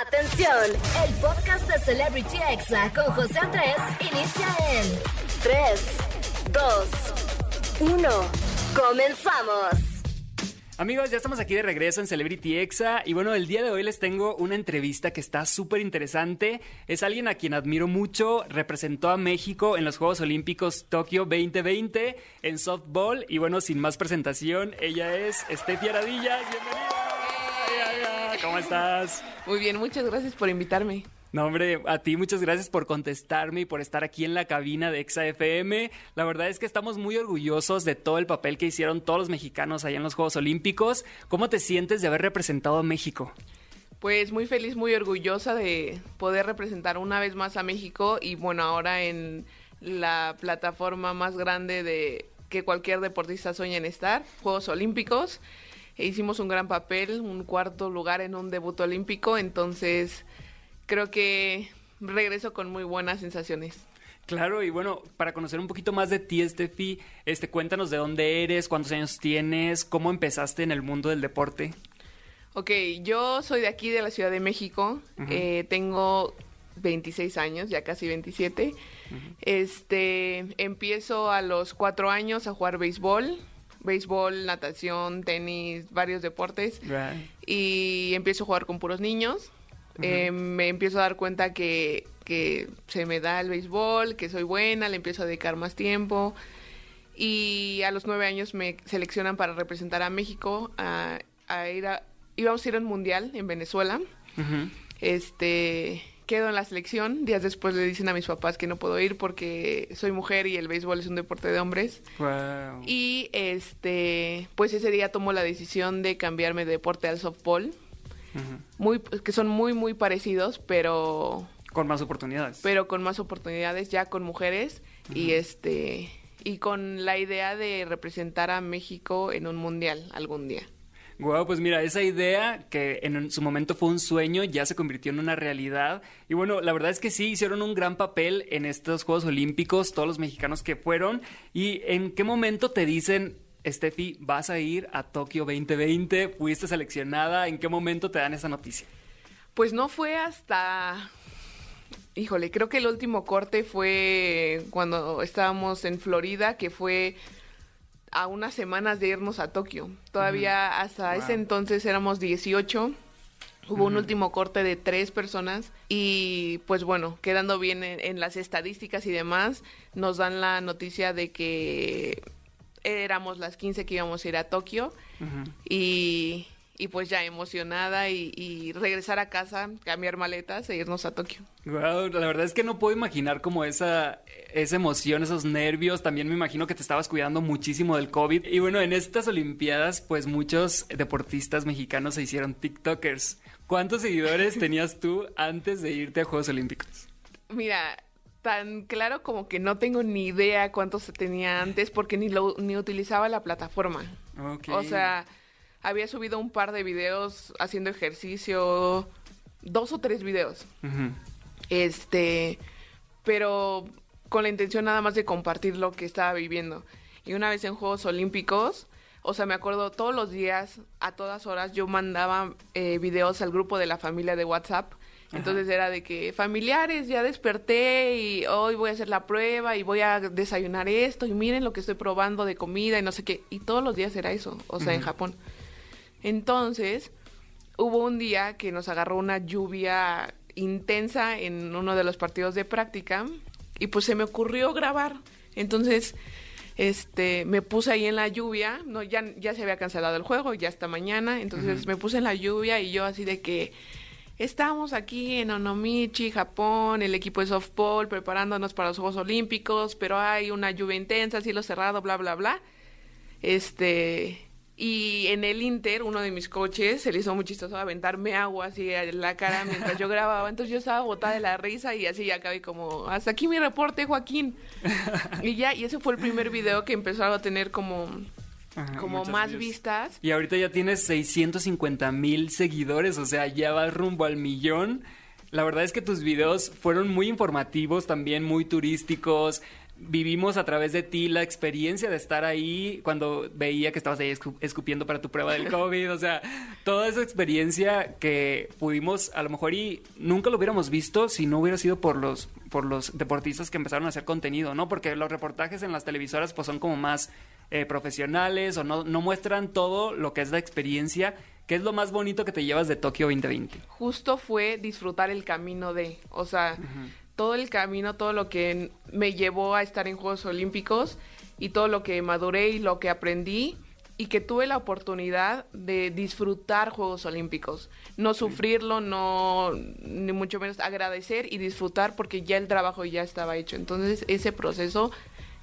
Atención, el podcast de Celebrity Exa con José Andrés inicia en 3, 2, 1. Comenzamos. Amigos, ya estamos aquí de regreso en Celebrity Exa y bueno, el día de hoy les tengo una entrevista que está súper interesante. Es alguien a quien admiro mucho, representó a México en los Juegos Olímpicos Tokio 2020 en softball y bueno, sin más presentación, ella es Steffi Aradilla. Bienvenida. ¿Cómo estás? Muy bien, muchas gracias por invitarme. No, hombre, a ti muchas gracias por contestarme y por estar aquí en la cabina de Exa FM. La verdad es que estamos muy orgullosos de todo el papel que hicieron todos los mexicanos allá en los Juegos Olímpicos. ¿Cómo te sientes de haber representado a México? Pues muy feliz, muy orgullosa de poder representar una vez más a México y bueno, ahora en la plataforma más grande de que cualquier deportista sueña en estar, Juegos Olímpicos. E hicimos un gran papel, un cuarto lugar en un debut olímpico, entonces creo que regreso con muy buenas sensaciones. Claro, y bueno, para conocer un poquito más de ti, Steffi, este, cuéntanos de dónde eres, cuántos años tienes, cómo empezaste en el mundo del deporte. Ok, yo soy de aquí, de la Ciudad de México. eh, tengo 26 años, ya casi 27. Este, empiezo a los cuatro años a jugar béisbol béisbol, natación, tenis, varios deportes. Right. Y empiezo a jugar con puros niños. eh, me empiezo a dar cuenta que, que se me da el béisbol, que soy buena, le empiezo a dedicar más tiempo. Y a los nueve años me seleccionan para representar a México, a, a ir a, íbamos a ir a un mundial en Venezuela. Ujú. Este, quedo en la selección. Días después le dicen a mis papás que no puedo ir porque soy mujer y el béisbol es un deporte de hombres. Wow. Y este, pues ese día tomo la decisión de cambiarme de deporte al softball. Muy, que son muy, muy parecidos, pero, Con más oportunidades. pero con más oportunidades ya con mujeres. Y este, y con la idea de representar a México en un mundial algún día. Wow, pues mira, esa idea que en su momento fue un sueño ya se convirtió en una realidad. Y bueno, la verdad es que sí, hicieron un gran papel en estos Juegos Olímpicos, todos los mexicanos que fueron. ¿Y en qué momento te dicen, Steffi, vas a ir a Tokio 2020? ¿Fuiste seleccionada? ¿En qué momento te dan esa noticia? Pues no fue hasta. Híjole, creo que el último corte fue cuando estábamos en Florida, que fue a unas semanas de irnos a Tokio. Todavía hasta Wow. ese entonces éramos 18. Hubo un último corte de tres personas y pues bueno, quedando bien en, en las estadísticas y demás, nos dan la noticia de que éramos las 15 que íbamos a ir a Tokio y, y pues ya emocionada y, y regresar a casa, cambiar maletas e irnos a Tokio. Wow, la verdad es que no puedo imaginar como esa, esa emoción, esos nervios. También me imagino que te estabas cuidando muchísimo del COVID. Y bueno, en estas Olimpiadas, pues muchos deportistas mexicanos se hicieron TikTokers. ¿Cuántos seguidores tenías tú antes de irte a Juegos Olímpicos? Mira, tan claro como que no tengo ni idea cuántos tenía antes porque ni, lo, ni utilizaba la plataforma. Ok. O sea, había subido un par de videos haciendo ejercicio, dos o tres videos. Este, pero con la intención nada más de compartir lo que estaba viviendo. Y una vez en Juegos Olímpicos, o sea, me acuerdo todos los días, a todas horas, yo mandaba eh, videos al grupo de la familia de WhatsApp. Entonces era de que familiares, ya desperté y hoy voy a hacer la prueba y voy a desayunar esto y miren lo que estoy probando de comida y no sé qué. Y todos los días era eso, o sea, en. Japón. Entonces, hubo un día que nos agarró una lluvia intensa en uno de los partidos de práctica y pues se me ocurrió grabar. Entonces, este, me puse ahí en la lluvia, no ya ya se había cancelado el juego, ya hasta mañana, entonces me puse en la lluvia y yo así de que estamos aquí en Onomichi, Japón, el equipo de softball preparándonos para los Juegos Olímpicos, pero hay una lluvia intensa, cielo cerrado, bla bla bla. Este, y en el Inter, uno de mis coches se le hizo muy chistoso aventarme agua así en la cara mientras yo grababa. Entonces yo estaba botada de la risa y así ya acabé como, hasta aquí mi reporte, Joaquín. y ya, y ese fue el primer video que empezó a tener como, Ajá, como más vistas. Y ahorita ya tienes 650 mil seguidores, o sea, ya vas rumbo al millón. La verdad es que tus videos fueron muy informativos, también muy turísticos. Vivimos a través de ti la experiencia de estar ahí cuando veía que estabas ahí escupiendo para tu prueba del COVID, o sea, toda esa experiencia que pudimos a lo mejor y nunca lo hubiéramos visto si no hubiera sido por los por los deportistas que empezaron a hacer contenido, ¿no? Porque los reportajes en las televisoras pues son como más eh, profesionales o no, no muestran todo lo que es la experiencia ¿Qué es lo más bonito que te llevas de Tokio 2020? Justo fue disfrutar el camino de, o sea, todo el camino, todo lo que me llevó a estar en Juegos Olímpicos y todo lo que maduré y lo que aprendí y que tuve la oportunidad de disfrutar Juegos Olímpicos, no sufrirlo, no ni mucho menos agradecer y disfrutar porque ya el trabajo ya estaba hecho. Entonces, ese proceso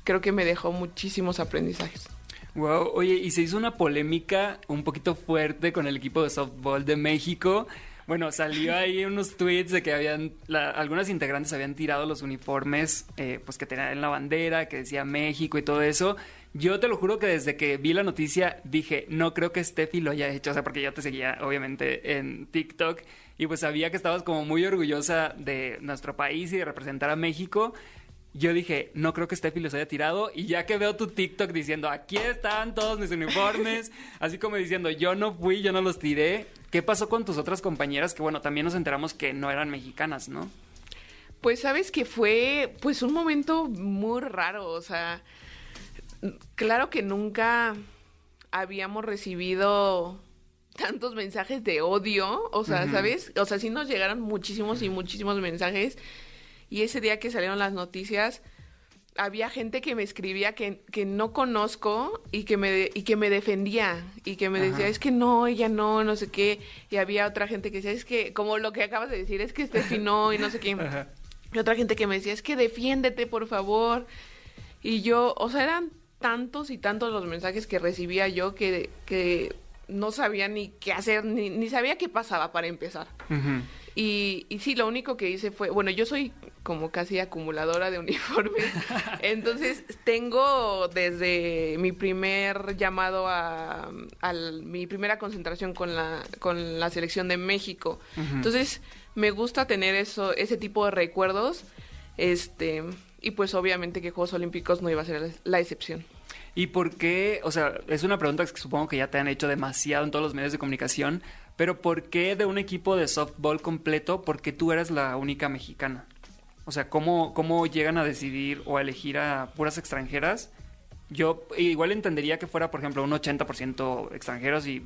creo que me dejó muchísimos aprendizajes. Wow, oye, y se hizo una polémica un poquito fuerte con el equipo de softball de México bueno, salió ahí unos tweets de que habían, algunas integrantes habían tirado los uniformes, eh, pues que tenían en la bandera, que decía México y todo eso. Yo te lo juro que desde que vi la noticia dije, no creo que Steffi lo haya hecho, o sea, porque yo te seguía obviamente en TikTok y pues sabía que estabas como muy orgullosa de nuestro país y de representar a México yo dije, no creo que Steffi los haya tirado. Y ya que veo tu TikTok diciendo, aquí están todos mis uniformes, así como diciendo, yo no fui, yo no los tiré. ¿Qué pasó con tus otras compañeras? Que bueno, también nos enteramos que no eran mexicanas, ¿no? Pues sabes que fue pues un momento muy raro, o sea, claro que nunca habíamos recibido tantos mensajes de odio, o sea, ¿sabes? O sea, sí nos llegaron muchísimos y muchísimos mensajes y ese día que salieron las noticias, había gente que me escribía que, que no conozco y que me y que me defendía y que me decía es que no ella no no sé qué y había otra gente que decía es que como lo que acabas de decir es que Steffi no y no sé qué y otra gente que me decía es que defiéndete por favor y yo o sea eran tantos y tantos los mensajes que recibía yo que, que no sabía ni qué hacer ni, ni sabía qué pasaba para empezar y, y sí, lo único que hice fue, bueno, yo soy como casi acumuladora de uniformes, entonces tengo desde mi primer llamado a, mi primera concentración con la, con la selección de México. Entonces me gusta tener eso, ese tipo de recuerdos, este, y pues obviamente que Juegos Olímpicos no iba a ser la excepción. ¿Y por qué? O sea, es una pregunta que supongo que ya te han hecho demasiado en todos los medios de comunicación, pero ¿por qué de un equipo de softball completo, porque tú eres la única mexicana? O sea, ¿cómo, cómo llegan a decidir o a elegir a puras extranjeras? Yo igual entendería que fuera, por ejemplo, un 80% extranjeros y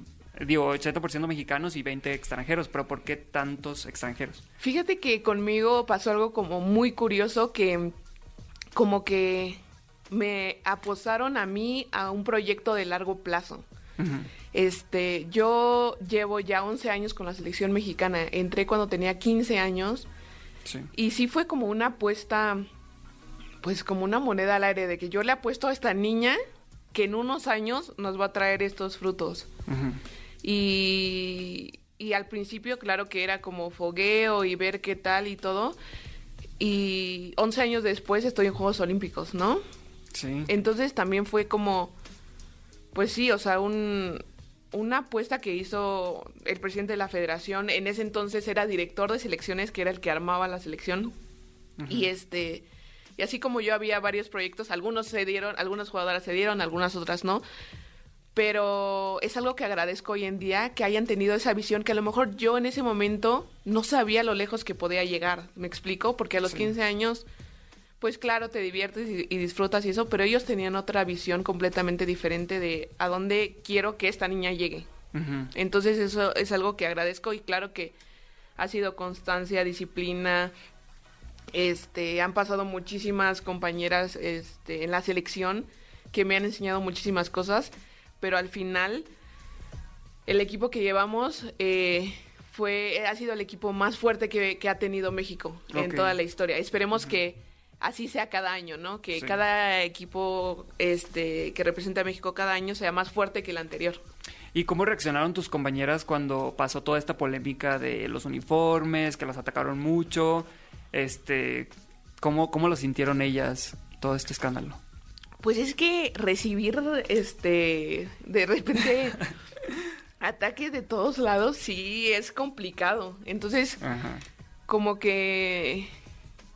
digo, 80% mexicanos y 20 extranjeros, pero ¿por qué tantos extranjeros? Fíjate que conmigo pasó algo como muy curioso que como que me aposaron a mí a un proyecto de largo plazo. Este, yo llevo ya 11 años con la selección mexicana. Entré cuando tenía 15 años. Y sí fue como una apuesta, pues como una moneda al aire de que yo le apuesto a esta niña que en unos años nos va a traer estos frutos. y, y al principio, claro que era como fogueo y ver qué tal y todo. Y 11 años después estoy en Juegos Olímpicos, ¿no? Sí. Entonces también fue como, pues sí, o sea, un, una apuesta que hizo el presidente de la federación, en ese entonces era director de selecciones, que era el que armaba la selección. Y este, y así como yo había varios proyectos, algunos se dieron, algunas jugadoras se dieron, algunas otras no. Pero es algo que agradezco hoy en día, que hayan tenido esa visión, que a lo mejor yo en ese momento no sabía lo lejos que podía llegar, ¿me explico? Porque a los 15 años pues claro, te diviertes y, disfrutas y eso, pero ellos tenían otra visión completamente diferente de a dónde quiero que esta niña llegue. Entonces eso es algo que agradezco y claro que ha sido constancia, disciplina. Este, han pasado muchísimas compañeras este, en la selección que me han enseñado muchísimas cosas, pero al final el equipo que llevamos eh, fue ha sido el equipo más fuerte que, ha tenido México en toda la historia. Esperemos que así sea cada año, ¿no? Que cada equipo este, que representa a México cada año sea más fuerte que el anterior. ¿Y cómo reaccionaron tus compañeras cuando pasó toda esta polémica de los uniformes, que las atacaron mucho? Este, ¿cómo, cómo lo sintieron ellas todo este escándalo? Pues es que recibir este de repente ataques de todos lados sí es complicado. Entonces, como que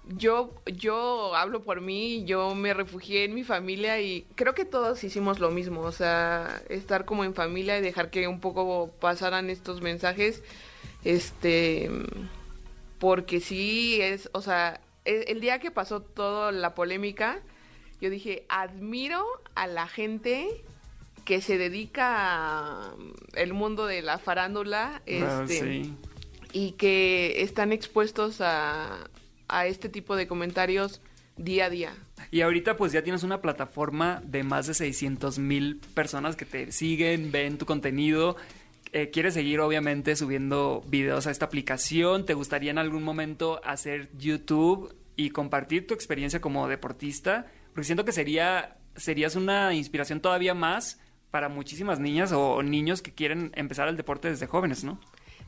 yo, yo hablo por mí, yo me refugié en mi familia y creo que todos hicimos lo mismo, o sea, estar como en familia y dejar que un poco pasaran estos mensajes, este, porque sí es, o sea, el, el día que pasó toda la polémica, yo dije, admiro a la gente que se dedica al mundo de la farándula, Ah, este, sí. y que están expuestos a, a este tipo de comentarios día a día. Y ahorita pues ya tienes una plataforma de más de 600 mil personas que te siguen, ven tu contenido. Eh, ¿Quieres seguir obviamente subiendo videos a esta aplicación? ¿Te gustaría en algún momento hacer YouTube y compartir tu experiencia como deportista? Porque siento que sería, serías una inspiración todavía más para muchísimas niñas o niños que quieren empezar el deporte desde jóvenes, ¿no?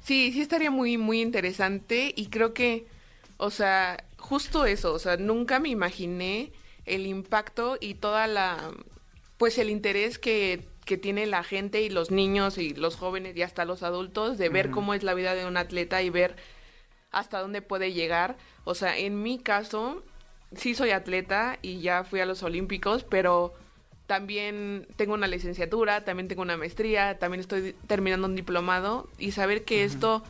Sí, sí estaría muy, muy interesante y creo que, o sea, justo eso, o sea, nunca me imaginé el impacto y toda la, pues el interés que, que tiene la gente y los niños y los jóvenes y hasta los adultos de ver cómo es la vida de un atleta y ver hasta dónde puede llegar. O sea, en mi caso, sí soy atleta y ya fui a los Olímpicos, pero también tengo una licenciatura, también tengo una maestría, también estoy terminando un diplomado y saber que esto,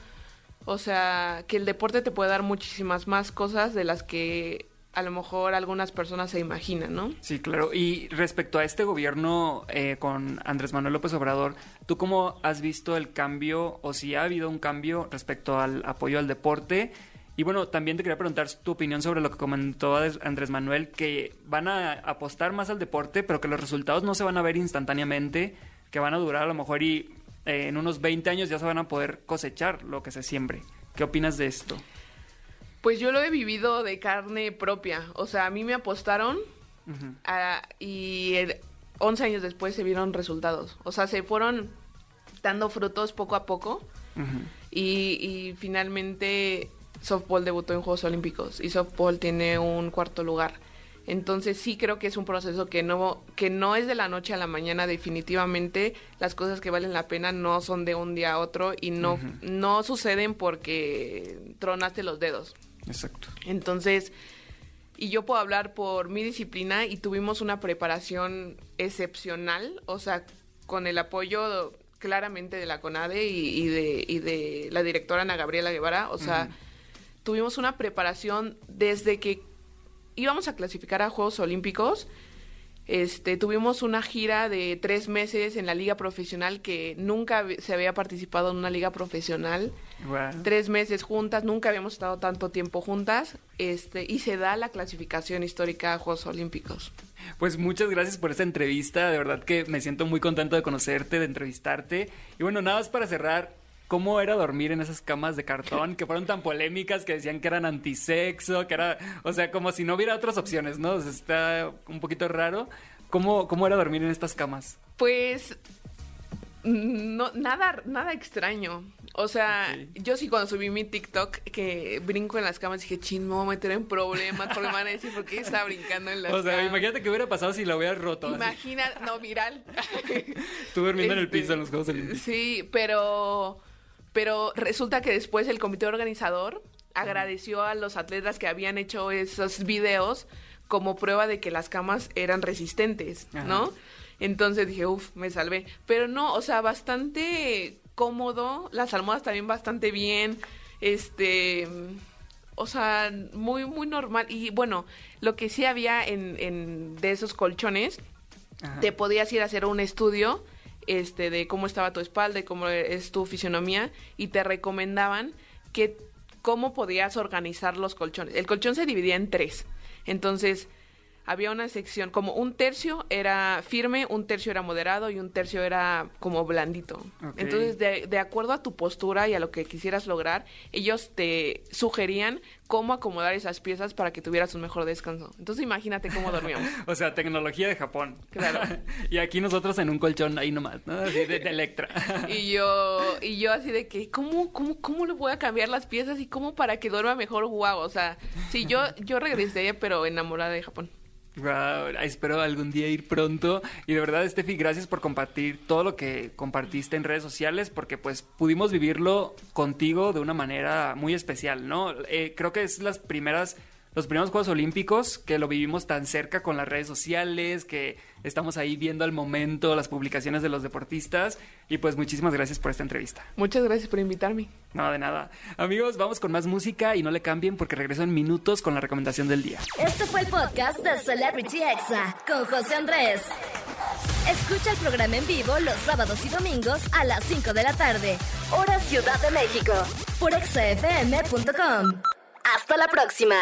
o sea, que el deporte te puede dar muchísimas más cosas de las que a lo mejor algunas personas se imaginan, ¿no? Sí, claro. Y respecto a este gobierno eh, con Andrés Manuel López Obrador, ¿tú cómo has visto el cambio o si ha habido un cambio respecto al apoyo al deporte? Y bueno, también te quería preguntar tu opinión sobre lo que comentó Andrés Manuel, que van a apostar más al deporte, pero que los resultados no se van a ver instantáneamente, que van a durar a lo mejor y eh, en unos 20 años ya se van a poder cosechar lo que se siembre. ¿Qué opinas de esto? Pues yo lo he vivido de carne propia. O sea, a mí me apostaron y el- 11 años después se vieron resultados. O sea, se fueron dando frutos poco a poco y, y finalmente softball debutó en Juegos Olímpicos y softball tiene un cuarto lugar. Entonces sí creo que es un proceso que no, que no es de la noche a la mañana definitivamente. Las cosas que valen la pena no son de un día a otro y no, no suceden porque tronaste los dedos. Exacto. Entonces, y yo puedo hablar por mi disciplina y tuvimos una preparación excepcional, o sea, con el apoyo claramente de la CONADE y, y de, y de la directora Ana Gabriela Guevara, o sea, tuvimos una preparación desde que íbamos a clasificar a Juegos Olímpicos. Este, tuvimos una gira de tres meses en la liga profesional que nunca se había participado en una liga profesional tres meses juntas, nunca habíamos estado tanto tiempo juntas, este, y se da la clasificación histórica a Juegos Olímpicos. Pues muchas gracias por esta entrevista, de verdad que me siento muy contento de conocerte, de entrevistarte. Y bueno, nada más para cerrar, ¿cómo era dormir en esas camas de cartón que fueron tan polémicas, que decían que eran antisexo, que era, o sea, como si no hubiera otras opciones, ¿no? O sea, está un poquito raro. ¿Cómo, cómo era dormir en estas camas? Pues no, nada, nada extraño. O sea, yo sí cuando subí mi TikTok que brinco en las camas dije, chin, me voy a meter en problemas porque me van a decir por qué estaba brincando en las O sea, camas. imagínate que hubiera pasado si lo hubieras roto. así. Imagina, no, viral. Tú durmiendo en el Este, piso en los Juegos Olímpicos. Sí, pero, pero resulta que después el comité organizador agradeció a los atletas que habían hecho esos videos como prueba de que las camas eran resistentes, Ajá. ¿no? Entonces dije, uff, me salvé. Pero no, o sea, bastante cómodo, las almohadas también bastante bien, este, o sea, muy, muy normal. Y bueno, lo que sí había en, en de esos colchones, Ajá. te podías ir a hacer un estudio este de cómo estaba tu espalda y cómo es tu fisionomía y te recomendaban que cómo podías organizar los colchones. El colchón se dividía en tres. Entonces, había una sección, como un tercio era firme, un tercio era moderado y un tercio era como blandito. Entonces, de, de acuerdo a tu postura y a lo que quisieras lograr, ellos te sugerían cómo acomodar esas piezas para que tuvieras un mejor descanso. Entonces, imagínate cómo dormíamos. O sea, tecnología de Japón. Claro. y aquí nosotros en un colchón ahí nomás, ¿no? Así de, de Electra. Y yo, y yo así de que, ¿cómo, cómo, cómo le voy a cambiar las piezas y cómo para que duerma mejor? Guau, o sea, sí, yo, yo regresé, pero enamorada de Japón. Espero algún día ir pronto. Y de verdad, Steffi, gracias por compartir todo lo que compartiste en redes sociales, porque pues pudimos vivirlo contigo de una manera muy especial, ¿no? Eh, creo que es las primeras los primeros Juegos Olímpicos, que lo vivimos tan cerca con las redes sociales, que estamos ahí viendo al momento las publicaciones de los deportistas. Y pues muchísimas gracias por esta entrevista. Muchas gracias por invitarme. No, de nada. Amigos, vamos con más música y no le cambien porque regreso en minutos con la recomendación del día. Este fue el podcast de Celebrity Exa con José Andrés. Escucha el programa en vivo los sábados y domingos a las 5 de la tarde, hora Ciudad de México, por exafm.com. Hasta la próxima.